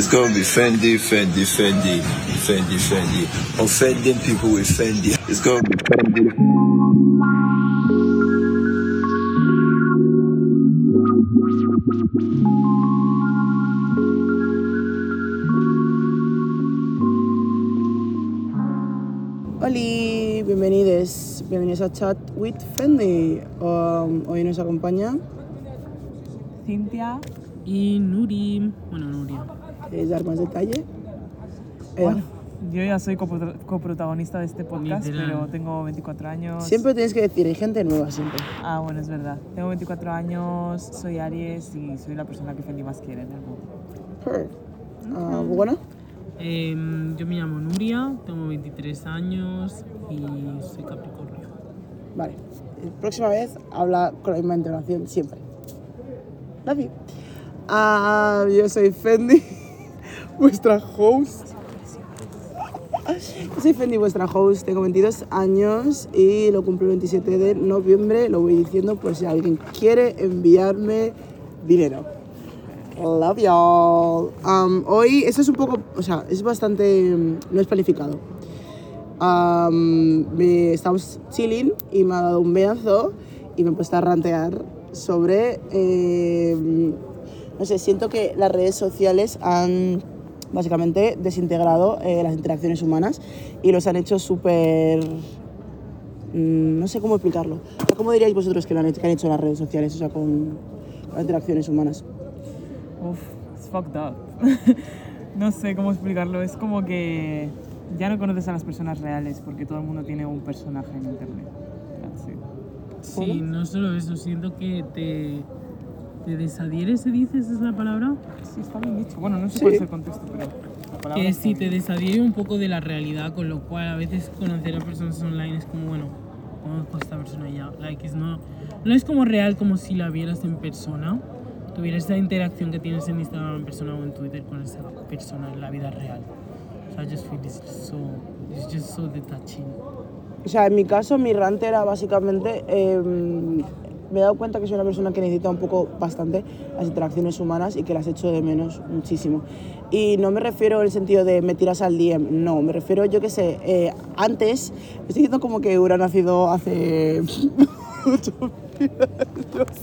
It's gonna be Fendi, Fendi, Fendi, Fendi, Fendi. Offending people with Fendi. It's gonna be Fendi. Hola, bienvenidos, bienvenidos a Chat with Fendi. Um, hoy nos acompaña Cintia. Y Nuri, bueno, Nuria. ¿Quieres dar más detalle? Eh, Bueno, yo ya soy copro- coprotagonista de este podcast, Literal. pero tengo 24 años. Siempre tienes que decir, hay gente nueva siempre. Ah, bueno, es verdad. Tengo 24 años, soy Aries y soy la persona que Fendi más quiere en el mundo. Her. Ah, bueno, Em, yo me llamo Nuria, tengo 23 años y soy Capricornio. vale. Próxima vez habla con la misma entonación siempre. You. Ah, yo soy Fendi, vuestra host. Soy Fendi, vuestra host. Tengo 22 años y lo cumplo el 27 de noviembre. Lo voy diciendo por si alguien quiere enviarme dinero. Love y'all. Um, hoy, esto es un poco, o sea, es bastante, mm, no es planificado. Me, estamos chilling y me ha dado un beazo y me he puesto a rantear sobre, eh, no sé, siento que las redes sociales han básicamente desintegrado eh, las interacciones humanas y los han hecho súper... mm, no sé cómo explicarlo. ¿Cómo diríais vosotros que, lo han hecho, que han hecho las redes sociales, o sea, con las interacciones humanas? Uf, it's fucked up. no sé cómo explicarlo. Es como que ya no conoces a las personas reales porque todo el mundo tiene un personaje en internet. Sí, no solo eso, siento que te, te desadhieres, ¿se dice? ¿Esa es la palabra? Sí, está bien dicho. Bueno, no sé Sí. cuál es el contexto, pero la Que sí, te desadhiere un poco de la realidad, con lo cual a veces conocer a personas online es como, bueno, conozco a esta persona ya. Like, es no, no es como real como si la vieras en persona, tuvieras esa interacción que tienes en Instagram en persona o en Twitter con esa persona en la vida real. O sea, I just feel it's so, it's just so detaching. O sea, en mi caso, mi rant era básicamente. eh, me he dado cuenta que soy una persona que necesita un poco bastante las interacciones humanas y que las echo de menos muchísimo. Y no me refiero en el sentido de me tiras al DM, no, me refiero, yo qué sé, eh, antes, estoy diciendo como que hubiera nacido hace mil años.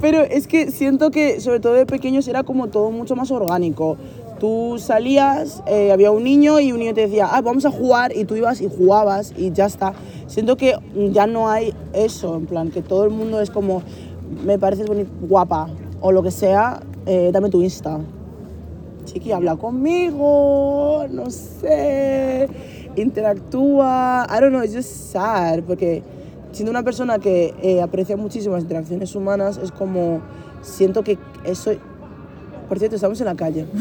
Pero es que siento que, sobre todo de pequeños, era como todo mucho más orgánico. Tú salías, eh, había un niño y un niño te decía, ah, vamos a jugar, y tú ibas y jugabas y ya está. Siento que ya no hay eso, en plan, que todo el mundo es como, me pareces boni- guapa, o lo que sea, eh, dame tu Insta. Chiqui, habla conmigo, no sé, interactúa. I don't know, it's just sad, porque siendo una persona que eh, aprecia muchísimo las interacciones humanas, es como, siento que eso... Por cierto, estamos en la calle.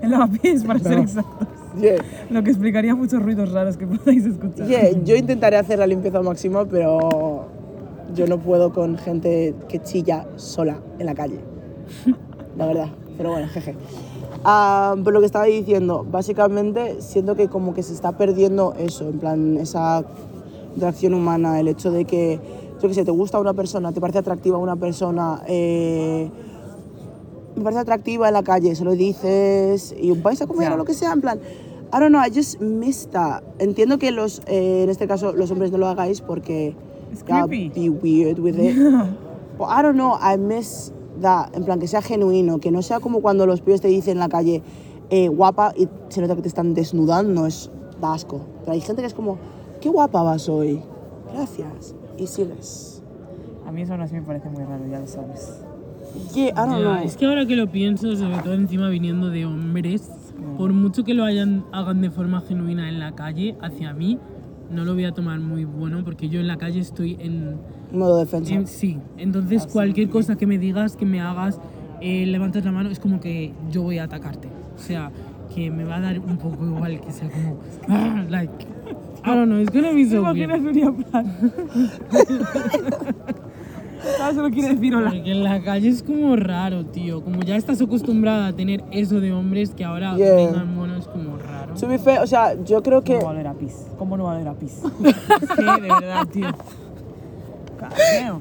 En lavapiés, para ser No. exactos. Yeah. Lo que explicaría muchos ruidos raros que podáis escuchar. Yeah, yo intentaré hacer la limpieza máxima, pero yo no puedo con gente que chilla sola en la calle. La verdad. Pero bueno, jeje. Ah, pero lo que estaba diciendo, básicamente siento que como que se está perdiendo eso, en plan, esa interacción humana, el hecho de que, yo que sé, te gusta una persona, te parece atractiva una persona, eh, me parece atractiva en la calle, se lo dices y vais a comer Ya. o lo que sea, en plan, I don't know, I just miss that. Entiendo que los, eh, en este caso, los hombres no lo hagáis porque creepy. be weird with it. But I don't know, I miss that, en plan, que sea genuino, que no sea como cuando los pibes te dicen en la calle, eh, guapa, y se nota que te están desnudando, es da asco. Pero hay gente que es como, qué guapa vas hoy, gracias, y sigues. A mí eso aún así me parece muy raro, ya lo sabes. Yeah, I don't know. Es que ahora que lo pienso, sobre todo encima viniendo de hombres, por mucho que lo hayan, hagan de forma genuina en la calle, hacia mí, no lo voy a tomar muy bueno porque yo en la calle estoy en... Modo defensa. en- sí, entonces cualquier cosa que me digas, que me hagas, eh, levantas la mano, es como que yo voy a atacarte. O sea, que me va a dar un poco igual que sea como... "Ah", like, I don't know, it's gonna be ¿Te so weird. Solo quiere decir hola. Porque en la calle es como raro, tío. Como ya estás acostumbrada a tener eso de hombres que ahora Yeah. vengan monos es como raro. To be fair, o sea, yo creo que ¿Cómo va a oler a pis? ¿Cómo no va a oler a pis? es que, de verdad, tío. Damn.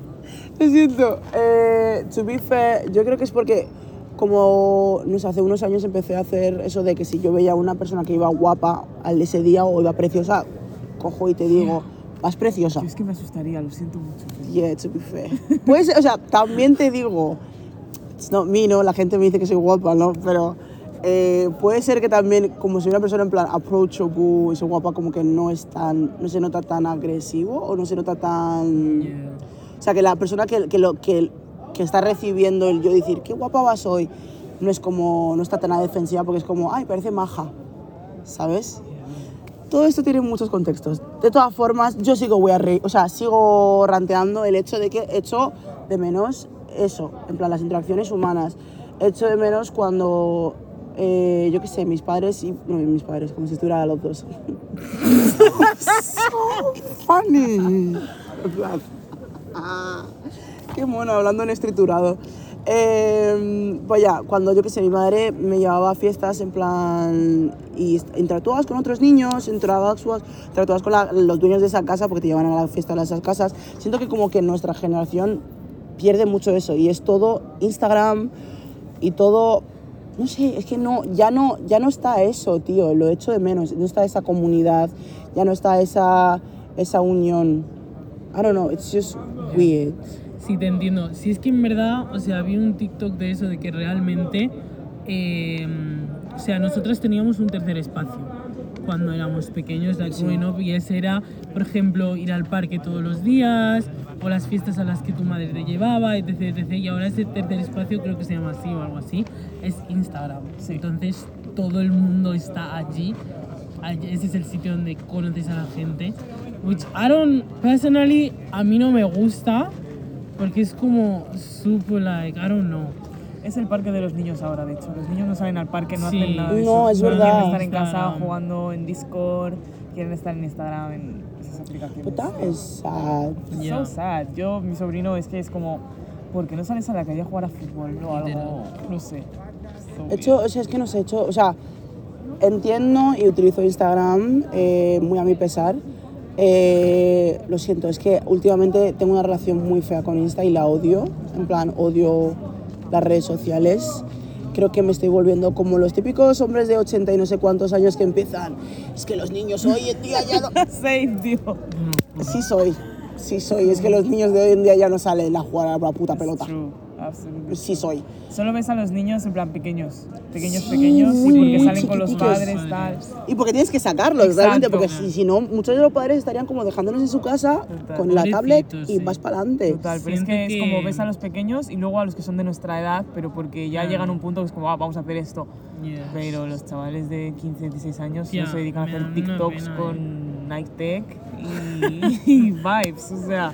Lo siento. Eh, to be fair, yo creo que es porque como, no sé, hace unos años empecé a hacer eso de que si yo veía a una persona que iba guapa al ese día o iba preciosa, cojo y te digo, vas preciosa. Yo es que me asustaría, lo siento mucho. Yeah, to be fair. Pues, o sea, también te digo, it's not me, ¿no? La gente me dice que soy guapa, ¿no? Pero eh, puede ser que también, como soy una persona en plan approachable y soy guapa, como que no es tan, no se nota tan agresivo o no se nota tan... Yeah. O sea, que la persona que, que, lo, que, que está recibiendo el yo decir, qué guapa vas hoy, no es como, no está tan a defensiva porque es como, ay, parece maja, ¿sabes? Todo esto tiene muchos contextos. De todas formas, yo sigo voy a reír, o sea, sigo ranteando el hecho de que echo de menos eso, en plan las interacciones humanas. Echo de menos cuando, eh, yo qué sé, mis padres y no, mis padres, como si estuviera los dos. so funny. Qué mono, hablando en estriturado. Eh, pues ya, cuando yo que sé, mi madre me llevaba a fiestas en plan. y interactuabas con otros niños, interactuabas, interactuabas con la- los dueños de esa casa porque te llevan a la fiesta de esas casas. Siento que como que nuestra generación pierde mucho eso y es todo Instagram y todo. No sé, es que no, ya no, ya no está eso, tío, lo echo de menos. No está esa comunidad, ya no está esa, esa unión. I don't know, it's just weird. Sí, te entiendo. Si es que en verdad, o sea, vi un TikTok de eso, de que realmente, eh, o sea, nosotros teníamos un tercer espacio cuando éramos pequeños, like growing up, y ese era, por ejemplo, ir al parque todos los días, o las fiestas a las que tu madre te llevaba, etc, etc. Y ahora ese tercer espacio, creo que se llama así o algo así, es Instagram. Entonces, todo el mundo está. Allí- Ese es el sitio donde conoces a la gente. Which I don't, personally, a mí no me gusta, porque es como super like, I don't know. Es el parque de los niños ahora, de hecho. Los niños no salen al parque, no Sí. hacen nada de No, eso. es Solo verdad. Quieren estar en casa Instagram. jugando en Discord, quieren estar en Instagram, en esas aplicaciones. But that is sad. Yeah. So sad. Yo, mi sobrino, es que es como, ¿por qué no sales a la calle a jugar a fútbol o algo? No sé. So He hecho, o sea, es que no sé, he hecho, o sea, entiendo y utilizo Instagram eh, muy a mi pesar. Eh, lo siento, es que últimamente tengo una relación muy fea con Insta y la odio. En plan, odio las redes sociales. Creo que me estoy volviendo como los típicos hombres de 80 y no sé cuántos años que empiezan. Es que los niños hoy en día ya no. Sí soy, sí soy. Es que los niños de hoy en día ya no salen a jugar a la puta pelota. Absolutely. Sí soy. Solo ves a los niños en plan pequeños, pequeños, Sí, pequeños, muy, y porque muy salen con los padres, tal. Y porque tienes que sacarlos, Exacto. realmente, porque si, si no, muchos de los padres estarían como dejándonos en su casa Total. con la tablet Pobrecitos, y sí. vas para adelante. Total, pero es Siento que, es que- como ves a los pequeños y luego a los que son de nuestra edad, pero porque ya Claro. llegan a un punto que es como, ah, vamos a hacer esto. Yeah. Pero los chavales de 15, 16 años Ya, no se dedican a hacer TikToks con Nike Tech y, y vibes, o sea.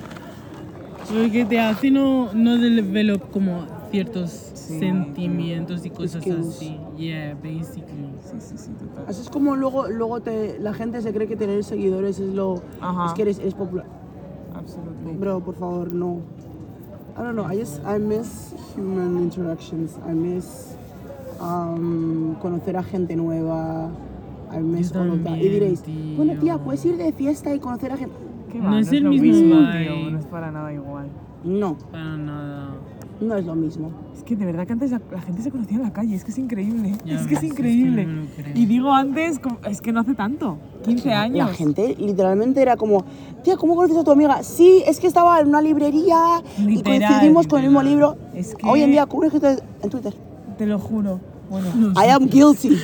Porque te hace no, no develop como ciertos Sí, sentimientos y cosas Skills. así. Yeah, basically. Sí, sí, sí, total. Así es como luego, luego te, la gente se cree que tener seguidores es lo... Ajá. Es que eres, eres popular. Absolutely. Bro, por favor, no. I don't know, I just, I miss human interactions. I miss um, conocer a gente nueva. I miss all of that. Y diréis, bueno tía, puedes ir de fiesta y conocer a gente... ¿Qué No va? es el lo mismo vibe. tío, no es para nada igual. No, Para nada. no es lo mismo. Es que de verdad que antes la, la gente se conocía en la calle, es que es increíble. Ya es que ves, es es que increíble. no me lo creo. y digo antes, como- es que no hace tanto, 15 años. La gente literalmente era como, tía, ¿cómo conoces a tu amiga? Sí, es que estaba en una librería y Literal, coincidimos con el mismo libro. Es que- Hoy en día, ¿cómo en Twitter? Te lo juro. Bueno, I am guilty.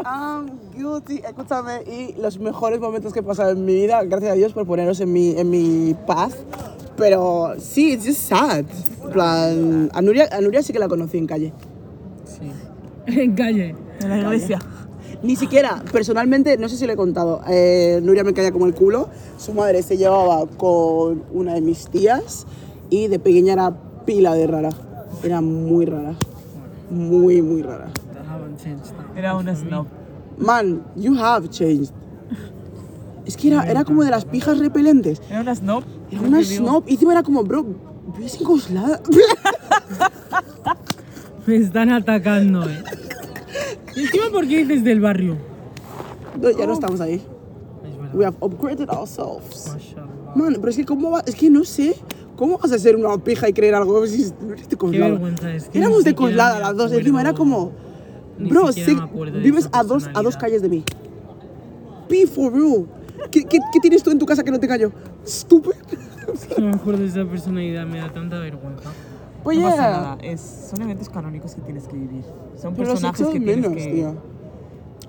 I am guilty. Escúchame, y los mejores momentos que he pasado en mi vida, gracias a Dios por poneros en mi, en mi path. Pero sí, it's just sad. En plan, a Nuria, a Nuria sí que la conocí en calle. Sí. En calle. en la iglesia. Ni siquiera, personalmente, no sé si le he contado, eh, Nuria me caía como el culo. Su madre se llevaba con una de mis tías y de pequeña era pila de rara. Era muy rara. Muy, muy rara. Haven't changed that. Era una snob. Man, you have changed. Es que era, era como de las pijas repelentes. Era una snob. Era una snob. Y encima era como, bro, vives en Coslada. Me están atacando, eh. ¿Y encima por qué dices del barrio? No, ya no estamos ahí. We have upgraded ourselves. Man, pero es que cómo va, es que no sé ¿Cómo vas a ser una pija y creer algo si eres de Qué Coslada? vergüenza, es que Éramos de Coslada las dos. Encima era como. Ni Bro, sí, me acuerdo de vives esa a dos, a dos calles de mí. Be for real. ¿Qué, qué, qué tienes tú en tu casa que no tenga yo? Estúpido. Es que no me acuerdo de esa personalidad, me da tanta vergüenza. Pues no pasa ya. nada, es, son eventos canónicos que tienes que vivir. Son Pero los personajes que tienes menos, que... tío.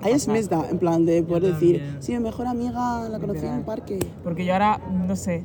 Ahí es mesda, en plan de poder decir, sí, mi mejor amiga la conocí en el parque. Porque yo ahora, no sé,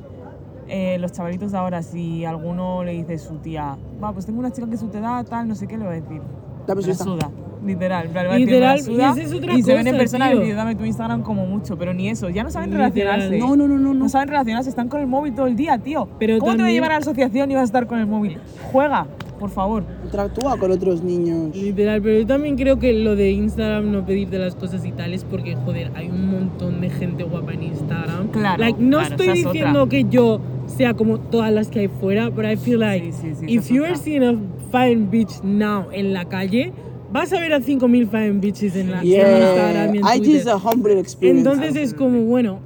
eh, los chavalitos de ahora, si alguno le dice a su tía, va, pues tengo una chica que su edad, tal, no sé qué, le va a decir. Dame su suda. Literal, Literal, suda, y es otra y se ven en cosa, persona y dame tu Instagram como mucho, pero ni eso, ya no saben Literal. relacionarse. No, no, no, no, no. No saben relacionarse, están con el móvil todo el día, tío. Pero ¿Cómo te va a también- llevar a la asociación y vas a estar con el móvil? Juega, por favor. Interactúa con otros niños. Literal, pero yo también creo que lo de Instagram no pedirte las cosas y tal es porque, joder, hay un montón de gente guapa en Instagram. Claro, Like, no claro, estoy es diciendo otra. que yo sea como todas las que hay fuera, pero I feel like Sí, sí, sí, if you are seeing a fine bitch now en la calle, vas a ver a 5000 fine bitches en, la, en Yeah. Instagram y en IG is a humble experience. Entonces es como, bueno,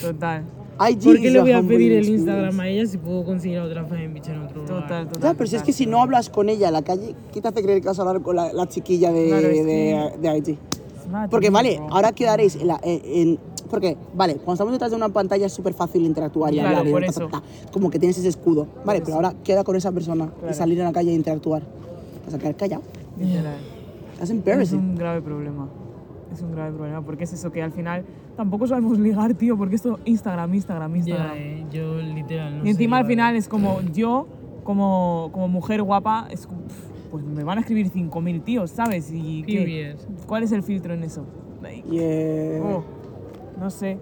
Total, IG ¿por qué le voy a pedir el experience. Instagram a ella si puedo conseguir a otra fine bitch en otro lugar? total, total. Ya, pero si es total. que si no hablas con ella en la calle, ¿qué te hace creer que vas a hablar con la, la chiquilla de, Claro, es de, de IG? Porque vale, ahora quedaréis en, la, en, en- Porque, vale, cuando estamos detrás de una pantalla es súper fácil interactuar y Claro, hablar. y por ta, ta, eso. ta, Como que tienes ese escudo. Vale, pero ahora queda con esa persona y Claro. salir a la calle e interactuar. Vas a quedar callado. Literal. That's Es embarrassing. un grave problema. Es un grave problema porque es eso que al final tampoco sabemos ligar, tío, porque esto Instagram, Instagram, Instagram. Ya, eh, yo literal no y encima sé al final es como yo, como, como mujer guapa, es pues me van a escribir 5.000 tíos, ¿sabes? ¿Y qué? Cuál es el filtro en eso? Like, Yeah. oh, no sé.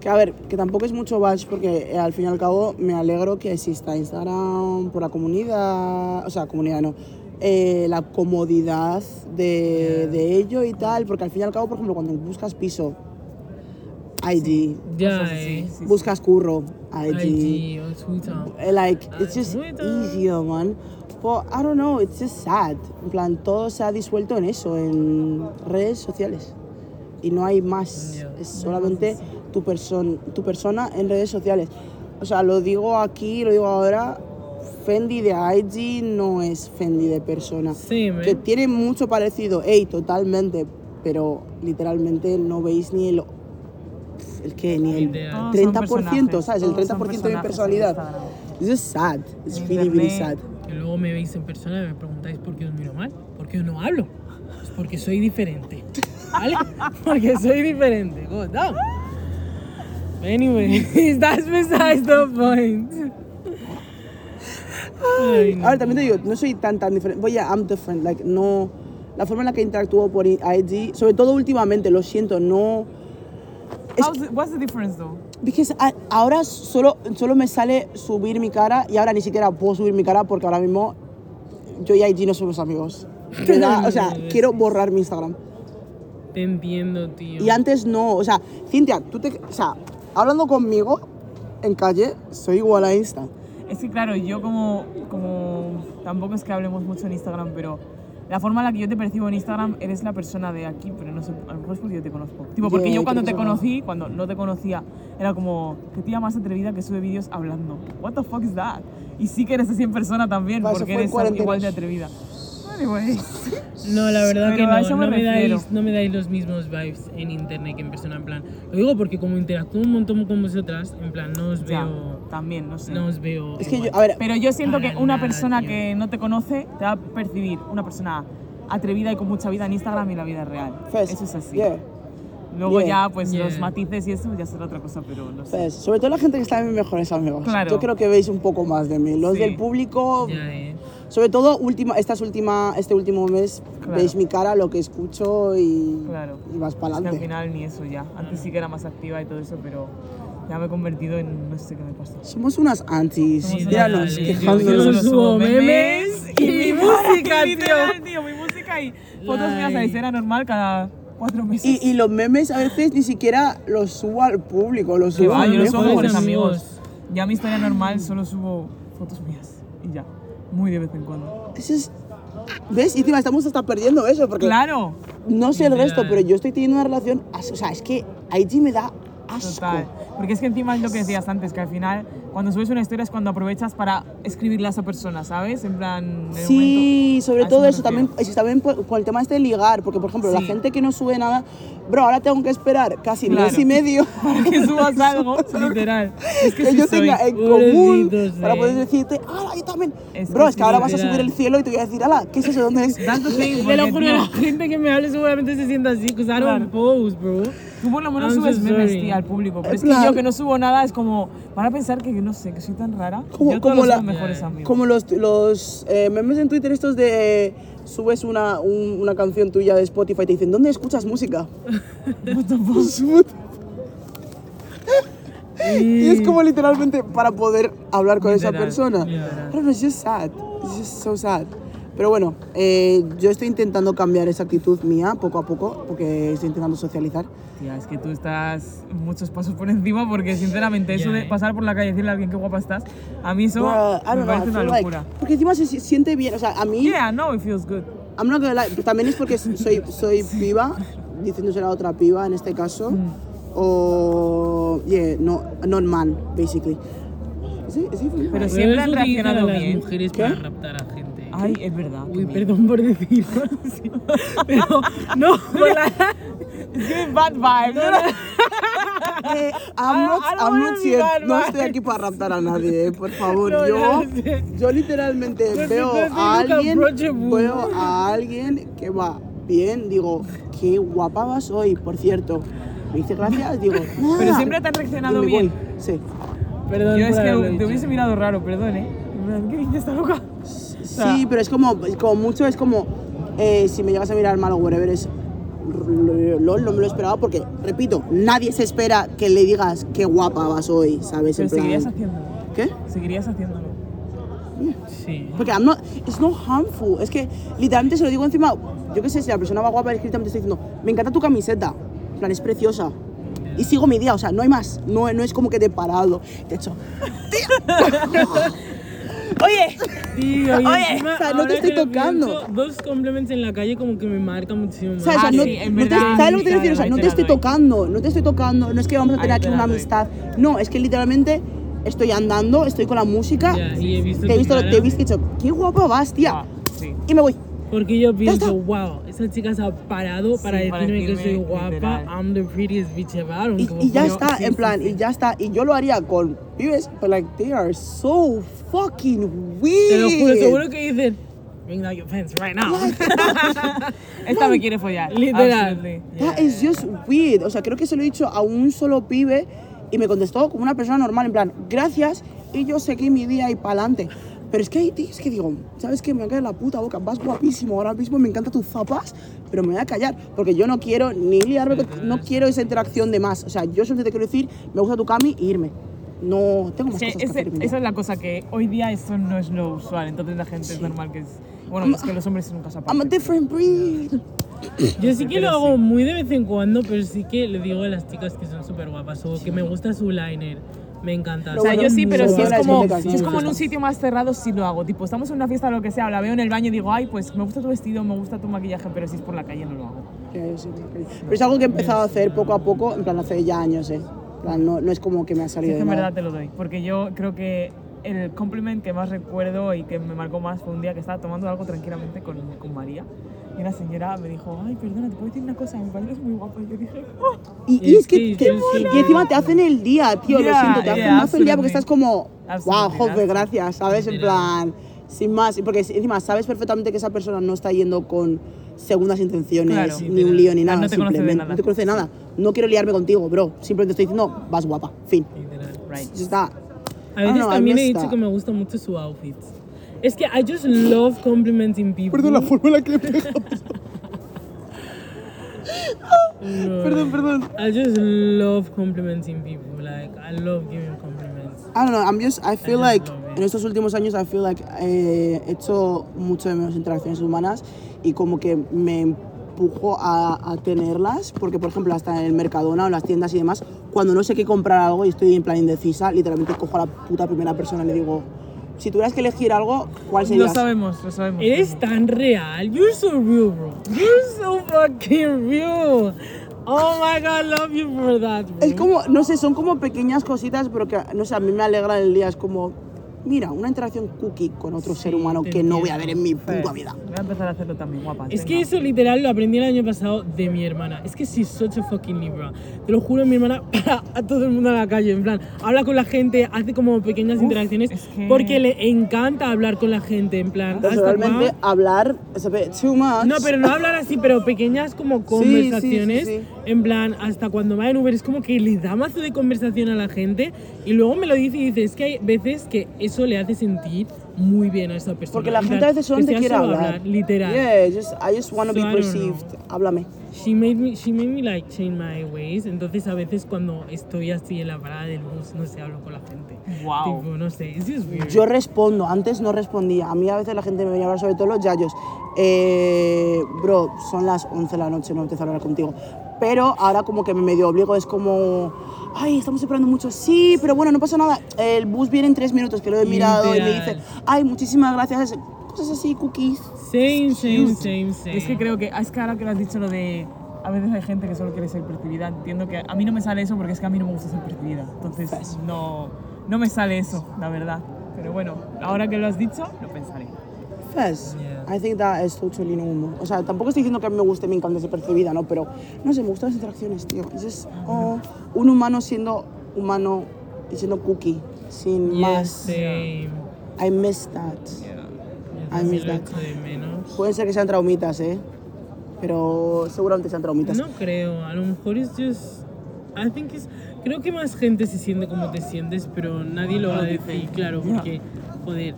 Que a ver, que tampoco es mucho bash porque eh, al fin y al cabo me alegro que exista Instagram por la comunidad, o sea, comunidad no, eh, la comodidad de, de ello y tal, porque al fin y al cabo, por ejemplo, cuando buscas piso, IG, así, eh. buscas curro, IG, IG o Twitter. eh, like, Ah, it's just Twitter. easier, man. But I don't know, it's just sad. En plan, todo se ha disuelto en eso, en redes sociales. Y no hay más. Ya. Es solamente tu, person, tu persona en redes sociales. O sea, lo digo aquí, lo digo ahora. Fendi de IG no es Fendi de persona. Sí, man. Que tiene mucho parecido, ey, totalmente. Pero literalmente no veis ni el. ¿El qué? Ni el Literal. Todos son 30%, ¿sabes? El personajes, todos son 30% de mi personalidad. It's just sad. It's En really, really sad. Que luego me veis en persona y me preguntáis por qué os miro mal. ¿Por qué no hablo? Es porque soy diferente. ¿Vale? Porque soy diferente. Go down. Anyway, that's besides the point. Ay, no. A ver, también te digo, no soy tan tan diferente. Voy a, I'm different. Like, no. La forma en la que interactúo por IG, sobre todo últimamente, lo siento, no. Es How's the- what's the difference though? Because ahora solo, solo me sale subir mi cara y ahora ni siquiera puedo subir mi cara porque ahora mismo yo y IG no somos amigos. O sea, quiero borrar mi Instagram. Te entiendo, tío. Y antes no, o sea, Cintia, tú te. O sea, hablando conmigo en calle, soy igual a Insta. Es que claro, yo como, como tampoco es que hablemos mucho en Instagram, pero la forma en la que yo te percibo en Instagram eres la persona de aquí, pero no sé, a lo mejor es porque yo te conozco. Tipo, porque Yeah, yo cuando te que no. conocí, cuando no te conocía, era como, qué tía más atrevida que sube vídeos hablando. What the fuck is that? Y sí que eres así en persona también, porque eres igual de atrevida. Anyways. No, la verdad Pero que a no, eso me no me, dais, no me dais los mismos vibes en internet que en persona, en plan. Lo digo porque como interactúo un montón con vosotras, en plan, no os Ya, veo. también, no sé. No os veo. Es que yo, igual. a ver, Pero yo siento que una nada, persona tío. que no te conoce te va a percibir una persona atrevida y con mucha vida en Instagram y en la vida real. Fes, Eso es así. yeah, Luego Yeah. ya, pues Yeah. los matices y eso ya será otra cosa, pero no sé. Sobre todo la gente que está en mis mejores amigos. Claro. Yo creo que veis un poco más de mí. Los Sí. del público, Ya, eh. Sobre todo última, estas última, este último mes, Claro. veis mi cara, lo que escucho y, Claro. y vas para Es que al adelante. final ni eso ya. Antes sí que era más activa y todo eso, pero ya me he convertido en no sé qué me pasa. Somos unas antis. Somos Míranos, quejándonos. yo solo subo memes y mi música, tío. Literal, tío. Mi música y fotos mías a Like. escena normal cada cuatro meses. Y, y los memes a veces ni siquiera los subo al público, los subo a yo subo los amigos. Ya mi historia normal solo subo fotos mías y ya. Muy de vez en cuando. Eso es- ¿Ves? Y encima estamos hasta perdiendo eso, porque Claro. no sé el resto, pero yo estoy teniendo una relación. O sea, es que IG me da asco. Total. Porque es que encima es lo que decías antes, que al final, cuando subes una historia es cuando aprovechas para escribirle a esa persona, ¿sabes? En plan. en Sí, momento. sobre todo eso también, eso también por, por el tema este de ligar, porque por ejemplo, la Sí. gente que no sube nada, bro, ahora tengo que esperar casi Claro. mes y medio Para que subas algo, literal. Es que que sí yo soy. tenga en común Pobrecitos, para eh. poder decirte, ¡ah, yo también! Es bro, que es que sí, ahora vas a literal. subir el cielo y te voy a decir, ¡ala! ¿Qué es eso? ¿Dónde es? The thing, Te lo juro, la gente que me hable seguramente se sienta así, Claro. don't post, bro. Tú por lo menos I'm so subes memes, sorry. tía, al público. Pero es que yo que no subo nada es como. Van a pensar que, no sé, que soy tan rara. Como- yo como los la- mejores amigos. Como los, los eh, memes en Twitter estos de subes una, un- una canción tuya de Spotify y te dicen, ¿dónde escuchas música? Y es como literalmente para poder hablar con esa Literal, persona. literal. I don't know, it's just sad. It's just so sad. Pero bueno, eh, yo estoy intentando cambiar esa actitud mía poco a poco porque estoy intentando socializar. Tía, es que tú estás muchos pasos por encima porque sinceramente eso de pasar por la calle y decirle a alguien qué guapa estás, a mí eso I me know, parece una feel like- locura. porque encima se si- siente bien, o sea, a mí... Yeah, no, it feels good. I'm not gonna lie, también es porque soy, soy piba, diciéndose a otra piba en este caso, o, yeah, no, non man, basically. ¿Es, es, es, Pero siempre han reaccionado las bien. mujeres ¿Qué? para raptar a. Ay, es verdad. Uy, perdón por decirlo. Pero, no, por la- Es que bad vibes. Eh, I'm not, I don't I'm not bad no estoy aquí para raptar a nadie, eh, por favor. No, yo, yo literalmente Pues veo entonces a alguien, veo a alguien que va bien, digo, qué guapa vas hoy, por cierto. Me dice gracias, digo, nada. Pero siempre te han reaccionado bien. voy. Sí. Perdón Yo es que te hubiese mirado raro, perdón, ¿eh? ¿Qué dices esta loca? Sea- Sí, pero es como, como mucho, es como, eh, si me llegas a mirar mal o whatever, es LOL, no me lo esperaba porque, repito, nadie se espera que le digas qué guapa vas hoy, ¿sabes? Pero En plan, seguirías haciéndolo. ¿Qué? Seguirías haciéndolo. Sí. Porque I'm not, it's no harmful. Es que literalmente se lo digo encima, yo qué sé, si la persona va guapa, escritamente estoy diciendo, me encanta tu camiseta, en plan, es preciosa. Y sigo mi día, o sea, no hay más. No, no es como que te he parado. De hecho, oye, y Oye, encima, o sea, no te estoy tocando. pienso, dos compliments en la calle como que me marcan muchísimo más. O sea, Ah, no, sí, no te. ¿Sabes lo que te refiero? O sea, no te estoy tocando, no te estoy tocando, no es que vamos a tener te aquí una amistad. No, es que literalmente estoy andando, estoy con la música. Ya, y he visto te he visto, te he visto y he dicho, qué guapa vas, tía. Ah, sí. Y me voy. Porque yo pienso, wow, esa chica se ha parado para Sí, decirme que soy guapa. literal. I'm the prettiest bitch ever. Y, y ya está, sí, en plan, sí. y ya está. Y yo lo haría con pibes, but like, they are so fucking weird. Te lo juro, seguro que dicen, bring down your fence right now. Esta me quiere follar. Literal. That is just weird. O sea, creo que se lo he dicho a un solo pibe y me contestó como una persona normal, en plan, gracias, y yo seguí mi día y pa'lante. Pero es que hay tíos que digo, ¿sabes qué? Me va a caer la puta boca, vas guapísimo, ahora mismo me encantan tus zapas, pero me voy a callar, porque yo no quiero ni liarme, con- no quiero esa interacción de más. O sea, yo solo te quiero decir, me gusta tu cami y irme. No, tengo más Sí, cosas que ese- vida. esa es la cosa que hoy día eso no es lo usual, entonces la gente es normal que es... Bueno, es que los hombres nunca se I'm a apartan. different breed. Yo sí que Pero lo hago sí. muy de vez en cuando, pero sí que le digo a las chicas que son súper guapas o que me gusta su liner. Me encanta. O sea, yo sí, pero si es como, es como en un sitio más cerrado, sí lo hago. Tipo, estamos en una fiesta o lo que sea, o la veo en el baño y digo, ay, pues me gusta tu vestido, me gusta tu maquillaje, pero si es por la calle no lo hago. Pero es algo que he empezado a hacer poco a poco, en plan hace ya años, ¿eh? No, no es como que me ha Sí, salido es que de en verdad te lo doy, porque yo creo que el compliment que más recuerdo y que me marcó más fue un día que estaba tomando algo tranquilamente con, con María. Y una señora me dijo, ay, perdona, ¿te puedo decir una cosa? Me pareces muy guapa. Y yo dije, "Oh". Y, y Es es que, que sí. y encima te hacen el día, tío, lo Yeah, siento, te hacen yeah, más el día porque estás como, wow, joder, gracias, ¿sabes? En plan, sin más, porque encima sabes perfectamente que esa persona no está yendo con segundas intenciones, Claro. ni un lío, ni nada, no te conoce de simplemente, nada. no te conoce de nada. No quiero liarme contigo, bro, simplemente estoy diciendo, vas guapa, fin. Right. Ya está. A veces no, I también he dicho que me gusta mucho su outfit. Es que I just love complimenting people. forma en la que le pega. No. Perdón, perdón. I just love complimenting people. Like, I love giving compliments. I don't know, I'm just, I feel like, en estos últimos años, I feel like eh, he hecho mucho de menos interacciones humanas y como que me empujo a, a tenerlas, porque por ejemplo, hasta en el Mercadona o en las tiendas y demás, cuando no sé qué comprar algo y estoy en plan indecisa, literalmente cojo a la puta primera persona y le digo, si tuvieras que elegir algo, ¿cuál sería? Lo sabemos, lo sabemos. Eres tan real. You're so real, bro. You're so fucking real. Oh my god, love you for that. bro. Es como, no sé, son como pequeñas cositas, pero que, no sé, a mí me alegra el día. Es como, mira, una interacción cookie con otro ser humano que no voy a entiendo. ver en mi puta vida. Voy a empezar a hacerlo también, guapa. Es que eso literal lo aprendí el año pasado de mi hermana. Es que she's such a fucking Libra. Te lo juro, mi hermana para a todo el mundo en la calle. En plan, habla con la gente, hace como pequeñas interacciones es que- porque le encanta hablar con la gente. En plan, hasta Personalmente, cua- hablar es a bit too much. No, pero no hablar así, pero pequeñas como sí, conversaciones. sí. En plan, hasta cuando va en Uber es como que le da mazo de conversación a la gente y luego me lo dice y dice, es que hay veces que eso le hace sentir muy bien a esa persona. Porque la En gente a veces solamente quiere hablar. Literal. Yeah, just, I just want to So, be perceived. Háblame. She made me, she made me like change my ways. Entonces a veces cuando estoy así en la parada del bus, no sé, hablo con la gente. Wow. Tipo, no sé, it's just weird. Yo respondo, antes no respondía. A mí a veces la gente me venía a hablar, sobre todo los yayos. Eh, bro, son las 11 de la noche, no me apetece hablar contigo. Pero ahora como que me medio obligo, es como, ay, estamos esperando mucho. Sí, pero bueno, no pasa nada. El bus viene en tres minutos, que lo he mirado y me dice, ay, muchísimas gracias. Cosas así, cookies. Same, same, same, same. Es que creo que, es que ahora que lo has dicho lo de. A veces hay gente que solo quiere ser percibida. Entiendo que a mí no me sale eso porque es que a mí no me gusta ser percibida. Entonces no, no me sale eso, la verdad. Pero bueno, ahora que lo has dicho, lo pensaré. Yeah. I think that is totally normal. O sea, tampoco estoy diciendo que a mí me guste, me encanta ser percibida, ¿no? Pero, no sé, me gustan las interacciones, tío. Es just, oh, un humano siendo humano y siendo cookie, sin Yes, más. same. I miss that. Yo también miss lo that. Puede ser que sean traumitas, ¿eh? Pero seguramente sean traumitas. No creo, a lo mejor es just. I think it's, creo que más gente se siente como te sientes, pero nadie lo va a decir, claro, porque, joder,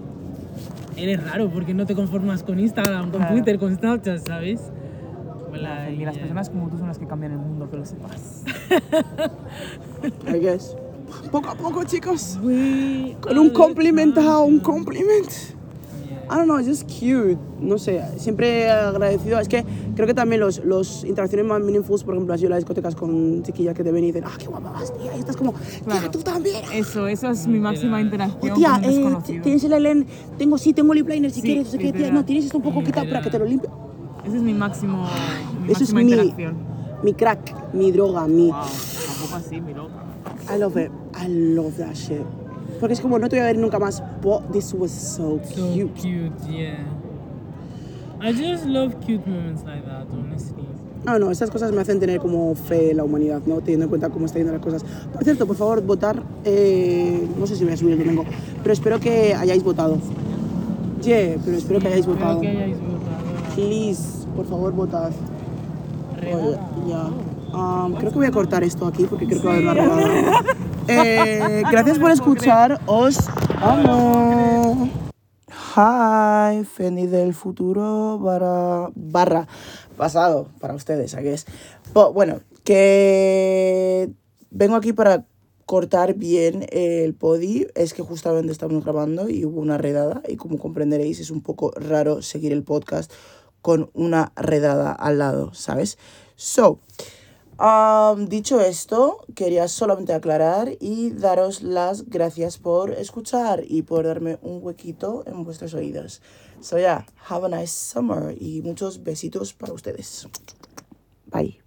eres raro, porque no te conformas con Instagram, con Claro. Twitter, con Snapchat, ¿sabes? Hola, Y las personas como tú son las que cambian el mundo, que lo sepas. I guess. Poco a poco, chicos. We Con un are complimentado, un compliment. I don't know, it's just cute. No sé, siempre agradecido. Es que creo que también los, los interacciones más meaningful, por ejemplo, han sido las discotecas con chiquillas que te ven y dicen, ah, qué guapa vas, tía. Y estás como, tía, Claro. tú también. Eso, eso es mi máxima interacción Oh, tía, con eh, tienes el Elen, tengo, sí, tengo lip liner si Sí, quieres, no sé qué, tía, no, tienes esto un poco quitado para que te lo limpie. Ese es mi máximo, mi Eso es máxima mi, interacción. mi crack, mi droga, mi... Wow, tampoco así, mi loca. I love it, I love that shit. Porque es como, no te voy a ver nunca más, but this was so So cute. cute, yeah. I just love cute moments like that, honestly. No, no, estas cosas me hacen tener como fe en la humanidad, ¿no? Teniendo en cuenta cómo están yendo las cosas. Por cierto, por favor, votar. eh, no sé si voy a subir el domingo, pero espero que hayáis votado. Yeah, pero espero que hayáis votado. que hayáis votado. Please, por favor, votad. Oye, ya. Um, creo que voy a cortar esto aquí porque creo que va a haber una redada. Eh, gracias por escuchar. Os amo. Hi, Fendi del futuro barra, barra pasado para ustedes, I guess. But, bueno, que vengo aquí para cortar bien el podi. Es que justamente estamos grabando y hubo una redada y como comprenderéis es un poco raro seguir el podcast con una redada al lado, ¿sabes? So, um, dicho esto, quería solamente aclarar y daros las gracias por escuchar y por darme un huequito en vuestros oídos. So, yeah, have a nice summer y muchos besitos para ustedes. Bye.